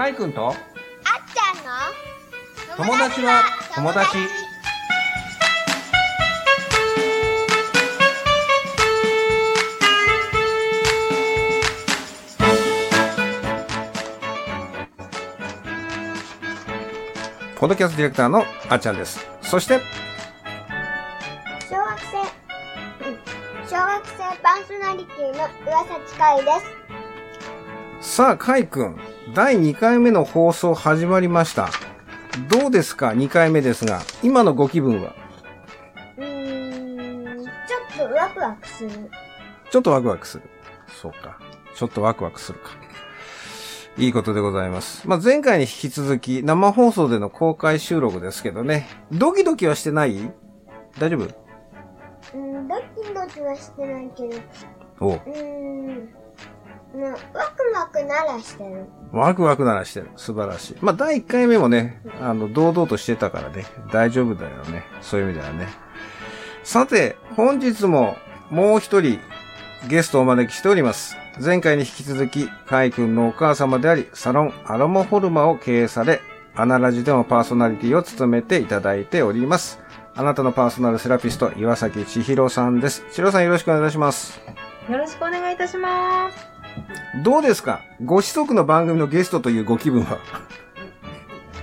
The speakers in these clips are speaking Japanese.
かいくんと？あっちゃんの？友達は友達。ポッドキャストディレクターのあっちゃんです。そして、小学生、うん。小学生パーソナリティの岩崎海です。さあ、かいくん、第2回目の放送始まりました。どうですか ?2 回目ですが、今のご気分は？うーん、ちょっとワクワクする。ちょっとワクワクする？そうか。ちょっとワクワクするか。いいことでございます。まあ、前回に引き続き生放送での公開収録ですけどね。ドキドキはしてない？大丈夫？うん、ドキドキはしてないけど、おううーん、まあ、ワクワクならしてる。ワクワクならしてる。素晴らしい。まあ、第1回目もね、あの、堂々としてたからね、大丈夫だよね。そういう意味ではね。さて、本日ももう一人ゲストをお招きしております。前回に引き続き、カイ君のお母様であり、サロンアロマホルマを経営され、アナラジでもパーソナリティを務めていただいております。あなたのパーソナルセラピスト、岩崎千尋さんです。千尋さんよろしくお願いします。よろしくお願いいたします。どうですか？ご子息の番組のゲストというご気分は？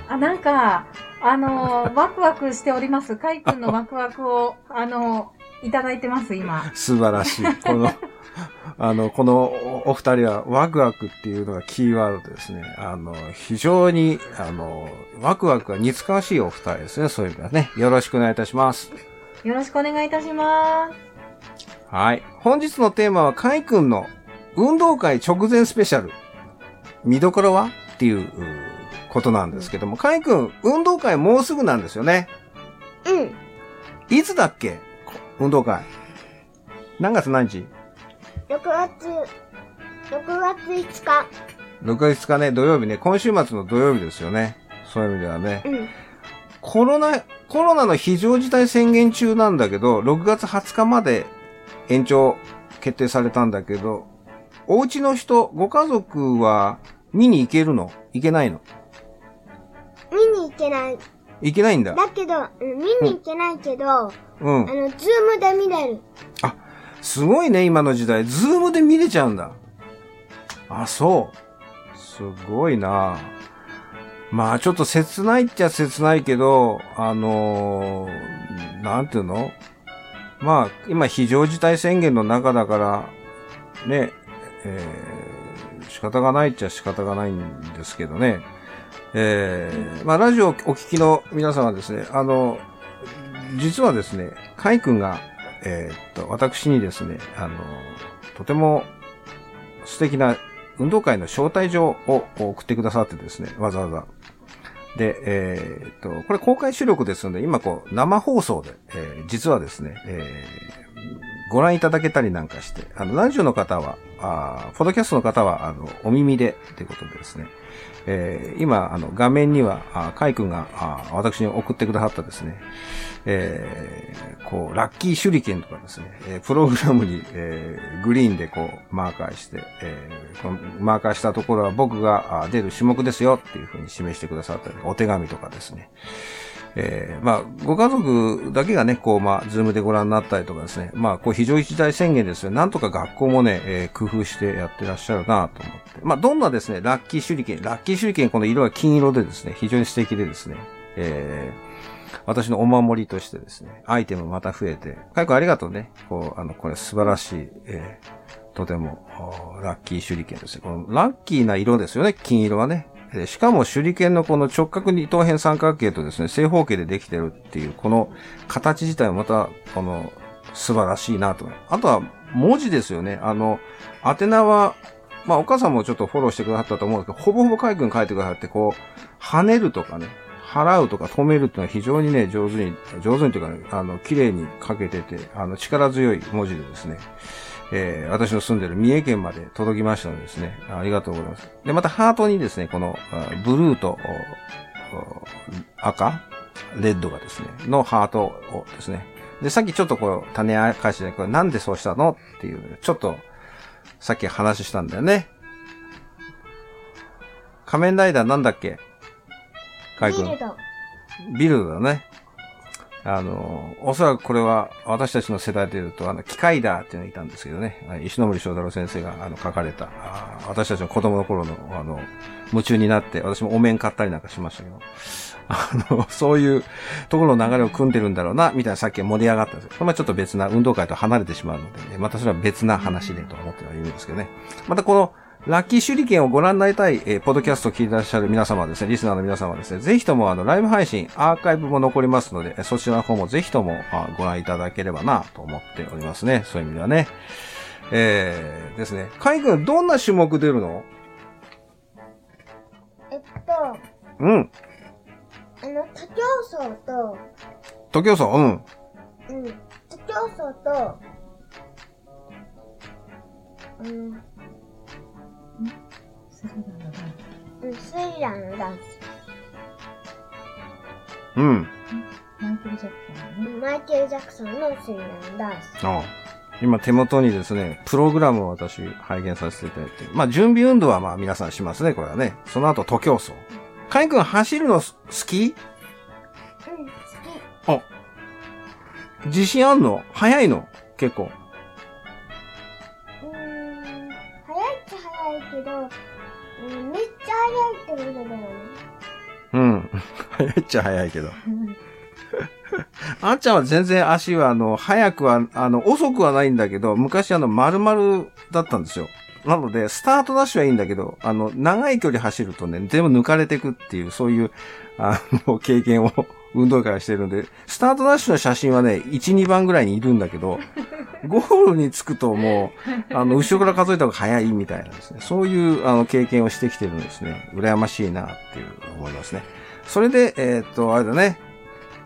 あ、なんか、あの、ワクワクしております。かいくんのワクワクを、あの、いただいてます、今。素晴らしい。この、あの、このおお二人はワクワクっていうのがキーワードですね。あの、非常に、あの、ワクワクが似つかわしいお二人ですね。そういう意味ではね。よろしくお願いいたします。よろしくお願いいたします。はい。本日のテーマは、カイ君の運動会直前スペシャル。見どころは？っていううことなんですけども、カイ君、運動会もうすぐなんですよね。うん、いつだっけ？こ運動会。何月何日？6月、6月5日。6月5日ね、土曜日ね、今週末の土曜日ですよね。そういう意味ではね。うん、コロナ、コロナの非常事態宣言中なんだけど、6月20日まで延長決定されたんだけど、お家の人、ご家族は見に行けるの？行けないの？見に行けない。行けないんだ。だけど、うん見に行けないけど、あうん。の、ズームで見れる。すごいね、今の時代。ズームで見れちゃうんだ。あ、そう。すごいなまあ、ちょっと切ないっちゃ切ないけど、あのーなんていうの？まあ、今非常事態宣言の中だから、ね、えー仕方がないっちゃ仕方がないんですけどね。えーまあ、ラジオをお聞きの皆さんはですね、あの、実はですね、カイ君が、えーっと、私にですね、あの、とても素敵な運動会の招待状を送ってくださってですね、わざわざ。で、えーっと、これ公開収録ですので、今こう、生放送で、えー実はですね、えーご覧いただけたりなんかして、あの、ラジオの方は、あポッドキャストの方は、あの、お耳で、ということでですね、えー今、あの、画面には、あカイ君が、あ私に送ってくださったですね、えーこう、ラッキー手裏剣とかですね、えプログラムに、えーグリーンでこう、マーカーして、えーこのマーカーしたところは僕があ出る種目ですよっていうふうに示してくださったり、お手紙とかですね。えーまあ、ご家族だけがね、こう、まあ、ズームでご覧になったりとかですね、まあ、こう、非常事態宣言ですよ。なんとか学校もね、えー工夫してやってらっしゃるなと思って。まあ、どんなですね、ラッキー手裏剣、ラッキー手裏剣、この色は金色でですね、非常に素敵でですね、えー私のお守りとしてですね、アイテムまた増えて、かいこありがとうね。こう、あの、これ素晴らしい、えーとても、ラッキー手裏剣ですね。このラッキーな色ですよね、金色はね。えしかも手裏剣のこの直角二等辺三角形とですね、正方形でできてるっていう、この形自体もまた、この、素晴らしいなと。あとは、文字ですよね。あの、宛名は、まあ、お母さんもちょっとフォローしてくださったと思うんですけど、ほぼほぼカイ君書いてくださって、こう、跳ねるとかね、払うとか止めるっていうのは非常にね、上手に、上手にというかね、あの、綺麗に書けてて、あの、力強い文字でですね、えー私の住んでる三重県まで届きましたのでですね、ありがとうございます。で、またハートにですね、この、あブルーと、赤レッドがですね、のハートをですね、で、さっきちょっとこう、種明かしで、これなんでそうしたのっていう、ちょっと、さっき話したんだよね。仮面ライダーなんだっけ？カイ君ビル。ド。ビルドだね。あの、おそらくこれは私たちの世代で言うと、あの、機械だっていうのがいたんですけどね、石森章太郎先生があの書かれた、あ私たちの子供の頃の、あの、夢中になって、私もお面買ったりなんかしましたけど、あの、そういうところの流れを組んでるんだろうな、みたいなさっき盛り上がったんですけど、まあちょっと別な運動会と離れてしまうので、ね、またそれは別な話でと思ってはいるんですけどね。またこの、ラッキー手裏剣をご覧になりたい、えーポッドキャストを聞いてらっしゃる皆様はですね、リスナーの皆様はですね、ぜひともあの、ライブ配信、アーカイブも残りますので、えーそちらの方もぜひともあご覧いただければなと思っておりますね。そういう意味ではね。えー、ですね。カイ君、どんな種目出るの？えっと、うん。あの、他競争と、徒競走、うん。うん、他競争と、うん、スリラーのダンうんマイケル・ジャクソンのね。マイケル・ジャクソンのスリラーのダンス。ああ今手元にですね、プログラムを私拝見させていただいて。まあ、準備運動はまあ皆さんしますね、これはね。その後、徒競走。カイ君走るのす好き？うん、好自信あんの？早いの？結構。ゃ早いってことだよね。うん。早いっちゃ早いけど。あんちゃんは全然足は、あの、早くは、あの、遅くはないんだけど、昔あの、丸々だったんですよ。なので、スタートダッシュはいいんだけど、あの、長い距離走るとね、全部抜かれてくっていう、そういう、あの、経験を運動会はしてるんで、スタートダッシュの写真はね、1、2番ぐらいにいるんだけど、ゴールに着くともう、あの、後ろから数えた方が早いみたいなですね。そういう、あの、経験をしてきてるんですね。羨ましいなっていう思いますね。それで、えーっと、あれだね。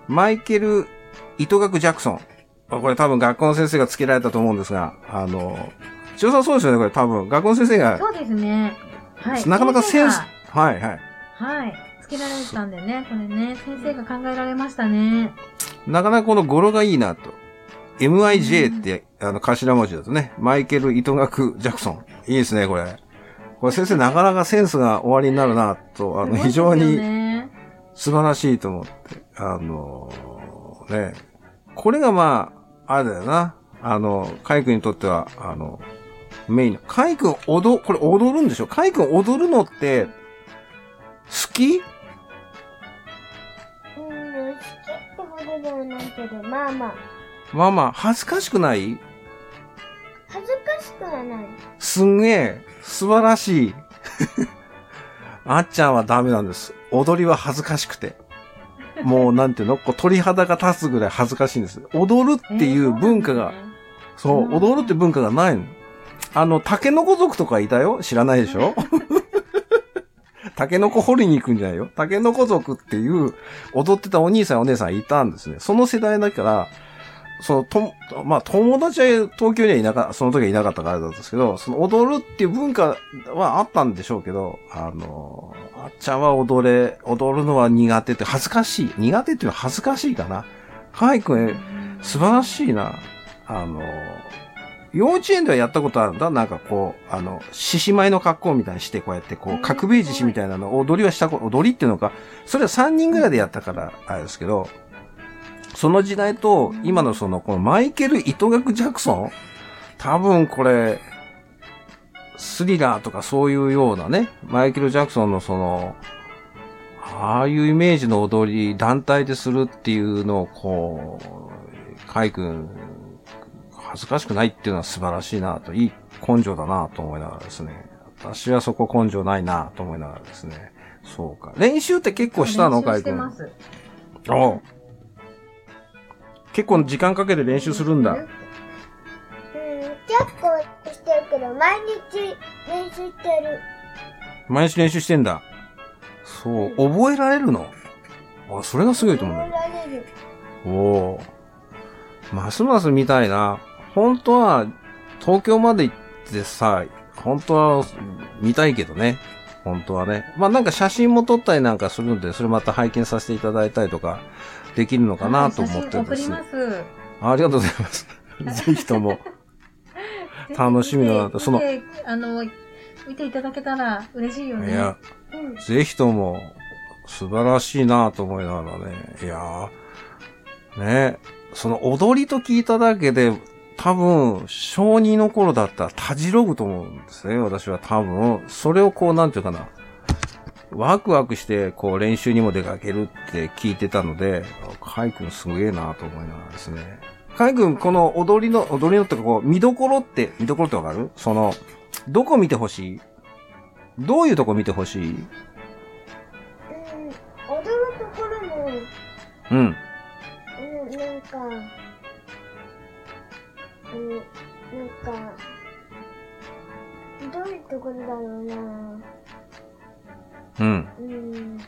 マイケル・糸学ジャクソン。あこれ多分学校の先生が付けられたと思うんですが、あの、千代さんそうですよね、これ多分。学校の先生が、そうですね。はい。なかなかセンス先、はいはい。はい。つけられてたんでね、これね、先生が考えられましたね。なかなかこの語呂がいいなと。MIJ って、あの、頭文字だとね、マイケル・糸学ジャクソン。いいですね、これ。これ先生なかなかセンスが終わりになるなと、あの、非常にね素晴らしいと思って。あのね。これがまあ、あれだよな。あの、カイ君にとっては、あの、メインの。カイ君踊、これ踊るんでしょ？カイ君踊るのって、好き？ではないけど、まあまあ、まあまあ、恥ずかしくない？恥ずかしくはない。すんげえ、素晴らしい。あっちゃんはダメなんです。踊りは恥ずかしくて。もう、なんていうの？こう鳥肌が立つぐらい恥ずかしいんです。踊るっていう文化が、そう、うん踊るって文化がないの。あの、タケノコ族とかいたよ？知らないでしょ？タケノコ掘りに行くんじゃないよ。タケノコ族っていう踊ってたお兄さんお姉さんいたんですね。その世代だから、その、と、まあ、友達は東京にはいなか、その時はいなかったからだったんですけど、その踊るっていう文化はあったんでしょうけど、あの、あっちゃんは踊れ、踊るのは苦手って恥ずかしい。苦手っていうのは恥ずかしいかな。カイ君、素晴らしいな。あの、幼稚園ではやったことあるんだ。なんかこう、あの、獅子舞の格好みたいにして、こうやって、こう、うん。角兵衛獅子みたいなの、踊りはしたこ、踊りっていうのか、それは3人ぐらいでやったから、あれですけど、その時代と、今のその、このマイケル・糸学ジャクソン多分これ、スリラーとかそういうようなね、マイケル・ジャクソンのその、ああいうイメージの踊り、団体でするっていうのを、こう、カイ君、恥ずかしくないっていうのは素晴らしいなと、いい根性だなと思いながらですね。私はそこ根性ないなと思いながらですね。そうか。練習って結構したの？カイ君。練習してます。おう結構時間かけて練習するんだ。うん、結構してるけど、毎日練習してる。毎日練習してんだ。そう。覚えられるの？あ、それがすごいと思うんだよ。覚えられる。おお。ますます見たいな。本当は、東京まで行ってさ、本当は見たいけどね。本当はね。まあなんか写真も撮ったりなんかするんで、それまた拝見させていただいたりとかできるのかなと思ってるんですはい写真送ります。ありがとうございます。ぜひとも。楽しみだなとそのであの、見ていただけたら嬉しいよね。いや、うん。ぜひとも、素晴らしいなと思いながらね。いやーねその踊りと聞いただけで、多分、小2の頃だったらたじろぐと思うんですね。私は多分、それをこう、なんていうかな。ワクワクして、こう、練習にも出かけるって聞いてたので、カイ君すげえなと思いながらですね。カイ君、この踊りの、踊りのってか、こう、見どころって、見どころってわかる？その、どこ見てほしい？どういうとこ見てほしい？うん、踊るところも、うん。うん、なんか、ういうところだろうなうん。うん。な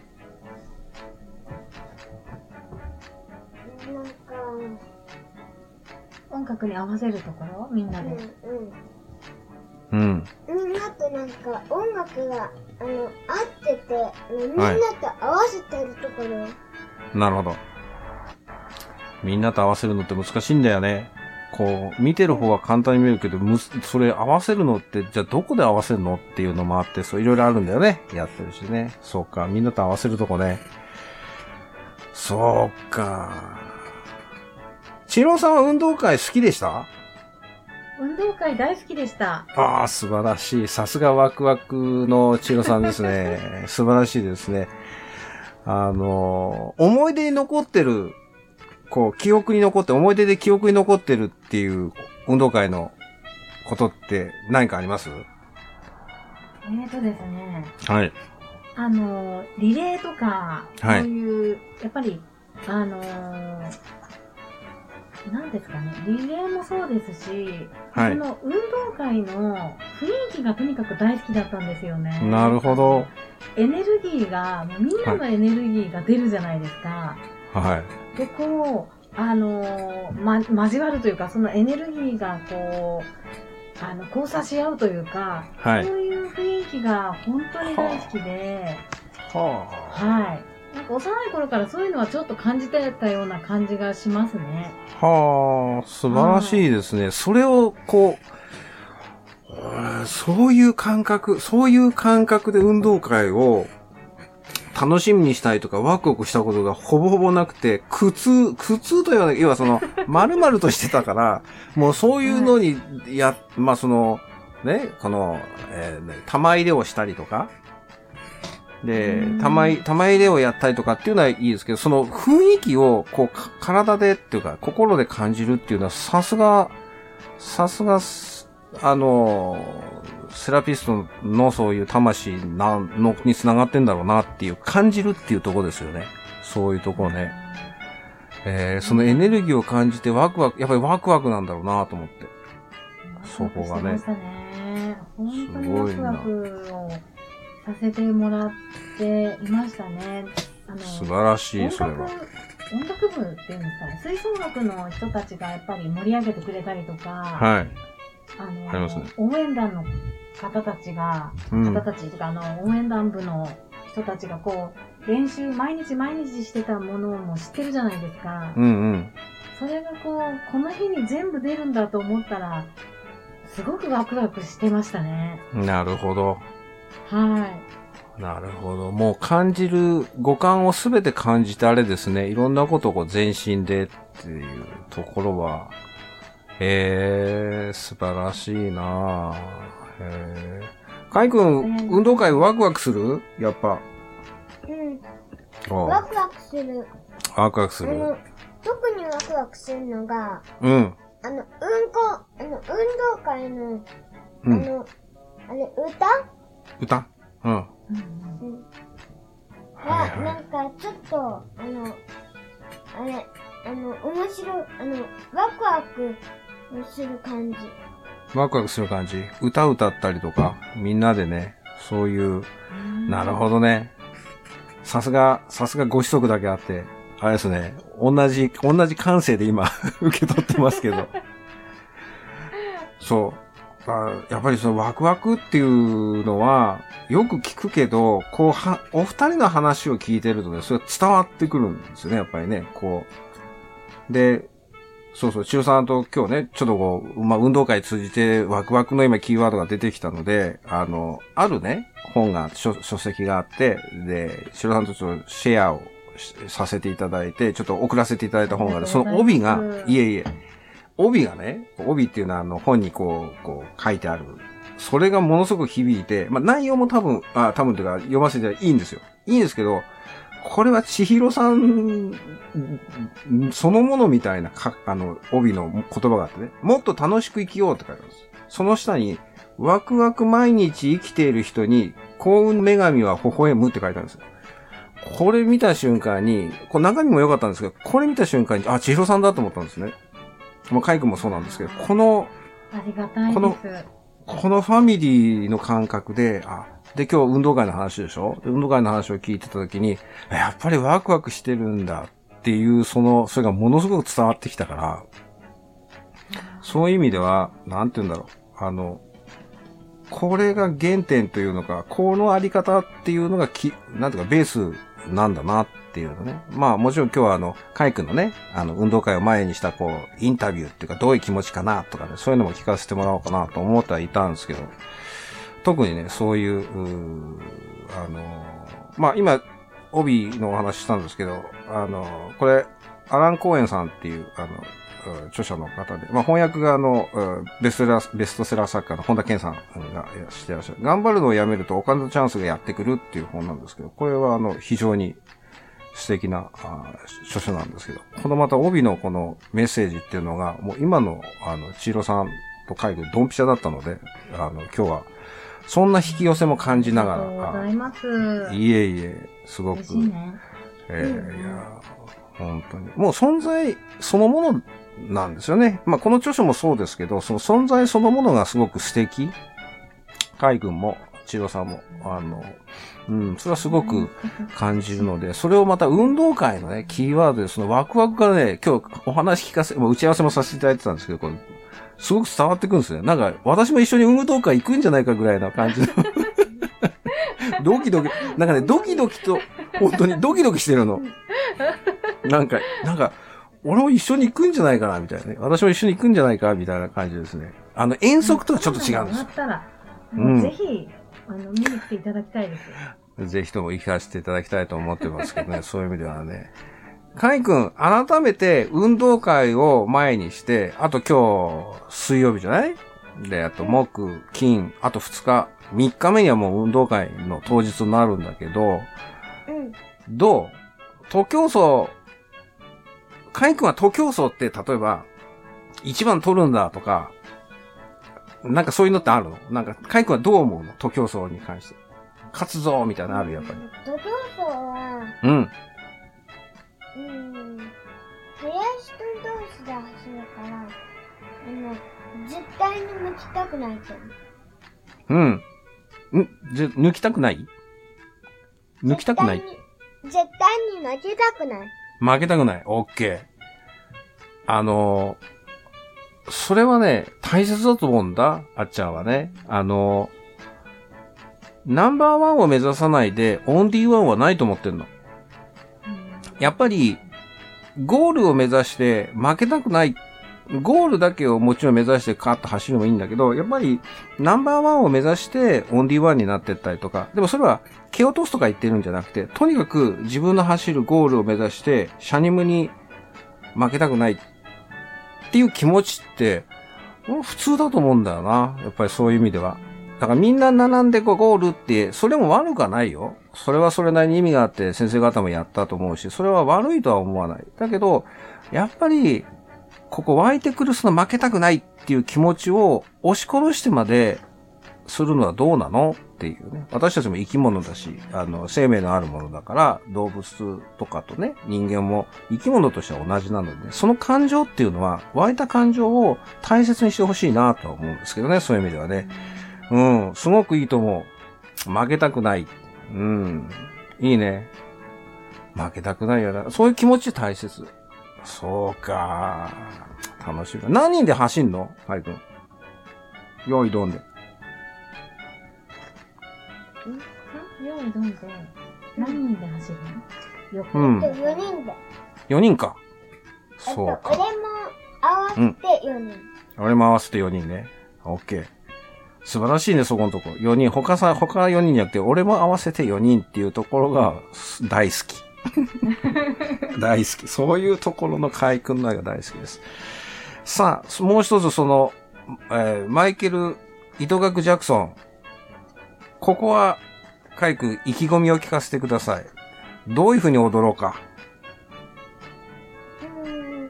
んか、音楽に合わせるところ？みんなで。うん、うん。うん。みんなとなんか、音楽が、あの、合ってて、みんなと合わせてるところ。なるほど。みんなと合わせるのって難しいんだよね。こう、見てる方は簡単に見えるけど、むすそれ合わせるのって、じゃあどこで合わせるのっていうのもあって、そういろいろあるんだよね。やってるしね。そうか、みんなと合わせるとこね。そうか。チロさんは運動会好きでした？運動会大好きでした。ああ、素晴らしい。さすがワクワクのチロさんですね。素晴らしいですね。あの、思い出に残ってる、こう、記憶に残って、思い出で記憶に残ってるっていう運動会のことって何かあります？えーとですね、はい。あの、リレーとか、はいそういう、やっぱり、あのーなんですかね、リレーもそうですし、はいその運動会の雰囲気がとにかく大好きだったんですよね。なるほど。エネルギーが、もうみんなのエネルギーが出るじゃないですか。はい。で、こう、あのーま、交わるというか、そのエネルギーがこう、あの、交差し合うというか、はい。そういう雰囲気が本当に大好きで、ははい。なんか幼い頃からそういうのはちょっと感じてたような感じがしますね。あ。はあ、素晴らしいですね。それを、こう、うんそういう感覚、そういう感覚で運動会を楽しみにしたいとかワクワクしたことがほぼほぼなくて、苦痛、苦痛というのは、要はその、丸々としてたから、もうそういうのに、や、まあその、ね、この、えーね玉入れをしたりとか、でう、ん。玉い、玉入れをやったりとかっていうのはいいですけど、その雰囲気を、こう、か体でっていうか、心で感じるっていうのは、さすが、さすが、すあの、セラピストのそういう魂なのに繋がってんだろうなっていう、感じるっていうところですよね。そういうところね。えー、そのエネルギーを感じてワクワク、やっぱりワクワクなんだろうなと思って。そこがねね。本当にすごいなワクワクをさせてもらっていましたね。あの素晴らしい、それは。音楽部っていうんですかね。吹奏楽の人たちがやっぱり盛り上げてくれたりとか、はい。あのありますね応援団の方たちが、うん方。たちとか、あの、応援団部の人たちがこう、練習毎日毎日してたものも知ってるじゃないですか。うんうん。それがこう、この日に全部出るんだと思ったら、すごくワクワクしてましたね。なるほど。はい。なるほど。もう感じる、五感をすべて感じてあれですね。いろんなことをこう全身でっていうところは、へえ、素晴らしいなぁ。へえ。かいくん、運動会ワクワクする？やっぱ。うん。ワクワクする。ワクワクする。特にワクワクするのが、うん。あの、うんこ、あの、運動会の、うん。あの、あれ、歌？歌？うん。うんうん。はなはんか、ちょっと、あの、あれ、あの、面白い、あの、ワクワクする感じ。い。ワクワクする感じ。歌歌ったりとか、みんなでね、そういう、なるほどね。さすが、さすがご子息だけあって、あれですね、同じ、同じ感性で今、受け取ってますけど。そう。あやっぱりそのワクワクっていうのは、よく聞くけど、こうは、お二人の話を聞いてるとね、それ伝わってくるんですよね、やっぱりね、こう。で、そうそう、中さんと今日ね、ちょっとこう、まあ、運動会通じてワクワクの今キーワードが出てきたので、あの、あるね、本が、書書籍があって、で、白さんとちょっとシェアをしさせていただいて、ちょっと送らせていただいた本がある。その帯がいえいえ、帯がね、帯っていうのはあの本にこう、こう書いてある。それがものすごく響いて、まあ内容も多分、あ、多分というか読ませていいんですよ。いいんですけど、これは千尋さんそのものみたいなか、あの、帯の言葉があってね、もっと楽しく生きようって書いてあるんです。その下に、ワクワク毎日生きている人に幸運女神は微笑むって書いてあるんですよ。これ見た瞬間に、これ中身も良かったんですけど、これ見た瞬間に、あ、千尋さんだと思ったんですね。まあ、カイ君もそうなんですけど、この、ありがたいこのです。このファミリーの感覚で、あ、で、今日運動会の話でしょ？運動会の話を聞いてた時に、やっぱりワクワクしてるんだっていう、その、それがものすごく伝わってきたから、そういう意味では、なんて言うんだろう。あの、これが原点というのか、このあり方っていうのがき、なんていうか、ベースなんだなっていうのね。まあもちろん今日はあの、カイ君のね、あの、運動会を前にしたこう、インタビューっていうか、どういう気持ちかなとかね、そういうのも聞かせてもらおうかなと思ってはいたんですけど、特にね、そういう、うあの、まあ今、帯のお話したんですけど、あの、これ、アラン・コーエンさんっていう、あの、著者の方で、まあ、翻訳があの、ベストセラー、ベストセラー作家の本田健さんがしてらっしゃる。頑張るのをやめるとお金のチャンスがやってくるっていう本なんですけど、これはあの、非常に素敵な著書なんですけど、このまた帯のこのメッセージっていうのが、もう今のあの、千尋さんと書いてドンピシャだったので、あの、今日は、そんな引き寄せも感じながありがとうござら、います。あいえいえ、すごくね。えーうんいやー本当に。もう存在そのものなんですよね。まあ、この著書もそうですけど、その存在そのものがすごく素敵。海軍も、千代さんも、あの、うん、それはすごく感じるので、それをまた運動会のね、キーワードで、そのワクワクからね、今日お話聞かせ、もう打ち合わせもさせていただいてたんですけど、これ、すごく伝わってくるんですね。なんか、私も一緒に運動会行くんじゃないかぐらいな感じの。ドキドキ、なんかね、ドキドキと、本当にドキドキしてるの。なんか、なんか、俺も一緒に行くんじゃないかな、みたいなね。私も一緒に行くんじゃないか、みたいな感じですね。あの、遠足とはちょっと違うんですなったら、うんぜひ、あの、見に来ていただきたいですよ。ぜひとも行かせていただきたいと思ってますけどね、そういう意味ではね。カイ君、改めて運動会を前にして、あと今日、水曜日じゃない？で、あと木、金、あと2日、3日目にはもう運動会の当日になるんだけど、うん。どう？徒競走、カイ君は徒競走って例えば、一番取るんだとか、なんかそういうのってあるの？なんか、カイ君はどう思うの？徒競走に関して。勝つぞみたいなのあるやっぱり。徒競走は、うん。うん。速い人同士で走るから、あの、絶対に抜きたくないと思う。うん。ん？じゃ、抜きたくない？抜きたくない？絶対に絶対に負けたくない。負けたくない？オッケー。あのーそれはね、大切だと思うんだ。あっちゃんはね。あのーナンバーワンを目指さないで、オンリーワンはないと思ってんの。やっぱり、ゴールを目指して負けたくない。ゴールだけをもちろん目指してカーッと走るのもいいんだけど、やっぱりナンバーワンを目指してオンリーワンになってったりとか、でもそれは蹴落とすとか言ってるんじゃなくて、とにかく自分の走るゴールを目指して、シャニムに負けたくないっていう気持ちって、普通だと思うんだよな。やっぱりそういう意味では。だからみんな並んでこうゴールって、それも悪くはないよ。それはそれなりに意味があって先生方もやったと思うし、それは悪いとは思わない。だけど、やっぱり、ここ湧いてくるその負けたくないっていう気持ちを押し殺してまでするのはどうなのっていうね。私たちも生き物だし、あの、生命のあるものだから、動物とかとね、人間も生き物としては同じなので、その感情っていうのは、湧いた感情を大切にしてほしいなとは思うんですけどね、そういう意味ではね。うん、すごくいいと思う。負けたくない。うん、いいね。負けたくないよな。そういう気持ち大切。そうか。楽しみだ。何人で走んの？カイ君。用意どんで。用意どんで、何人で走るの？横。うんで、4人で。4人か。そうか。俺も、合わせて4人。俺も合わせて4人ね。オッケー。素晴らしいね、そこのとこ。4人。他さ、他4人じゃなくて、俺も合わせて4人っていうところが大好き。大好き。そういうところの海君の愛が大好きです。さあ、もう一つその、えーマイケル・糸学ジャクソン。ここは、海君、意気込みを聞かせてください。どういう風に踊ろうか。うーん、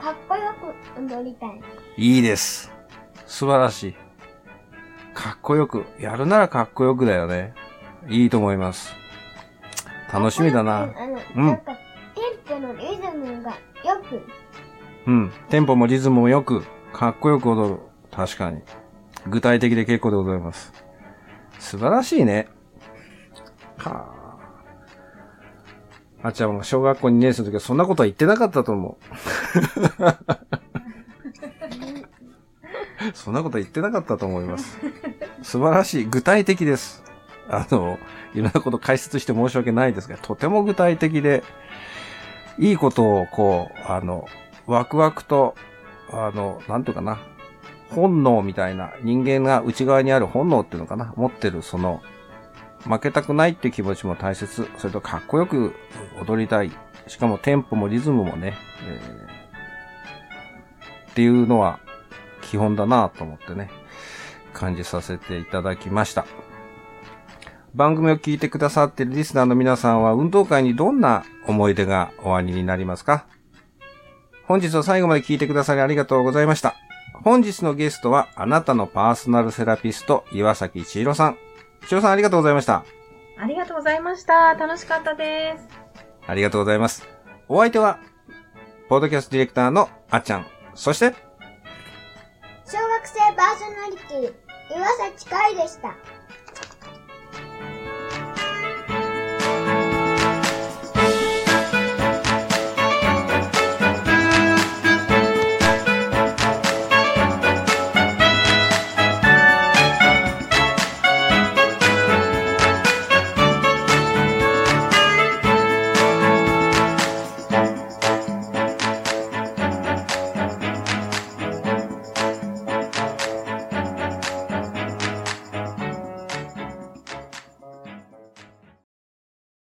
かっこよく踊りたい。いいです。素晴らしい。かっこよく。やるならかっこよくだよね。いいと思います。楽しみだな。うんの、なんか、テンポのリズムがよく、うん。テンポもリズムもよく、かっこよく踊る。確かに。具体的で結構でございます。素晴らしいね。はあ。あっちゃんも小学校2年生の時はそんなことは言ってなかったと思う。そんなこと言ってなかったと思います。素晴らしい。具体的です。あの、いろんなこと解説して申し訳ないですが、とても具体的で、いいことをこう、あの、ワクワクと、あの、なんていうかな、本能みたいな、人間が内側にある本能っていうのかな、持ってるその、負けたくないっていう気持ちも大切。それとかっこよく踊りたい。しかもテンポもリズムもね、えーっていうのは基本だなと思ってね、感じさせていただきました。番組を聞いてくださっているリスナーの皆さんは運動会にどんな思い出がおありになりますか？本日は最後まで聞いてくださりありがとうございました。本日のゲストはあなたのパーソナルセラピスト岩崎千尋さん。千尋さんありがとうございました。ありがとうございました。楽しかったです。ありがとうございます。お相手は、ポッドキャストディレクターのあっちゃん。そして、パーソナリティ、岩崎海でした。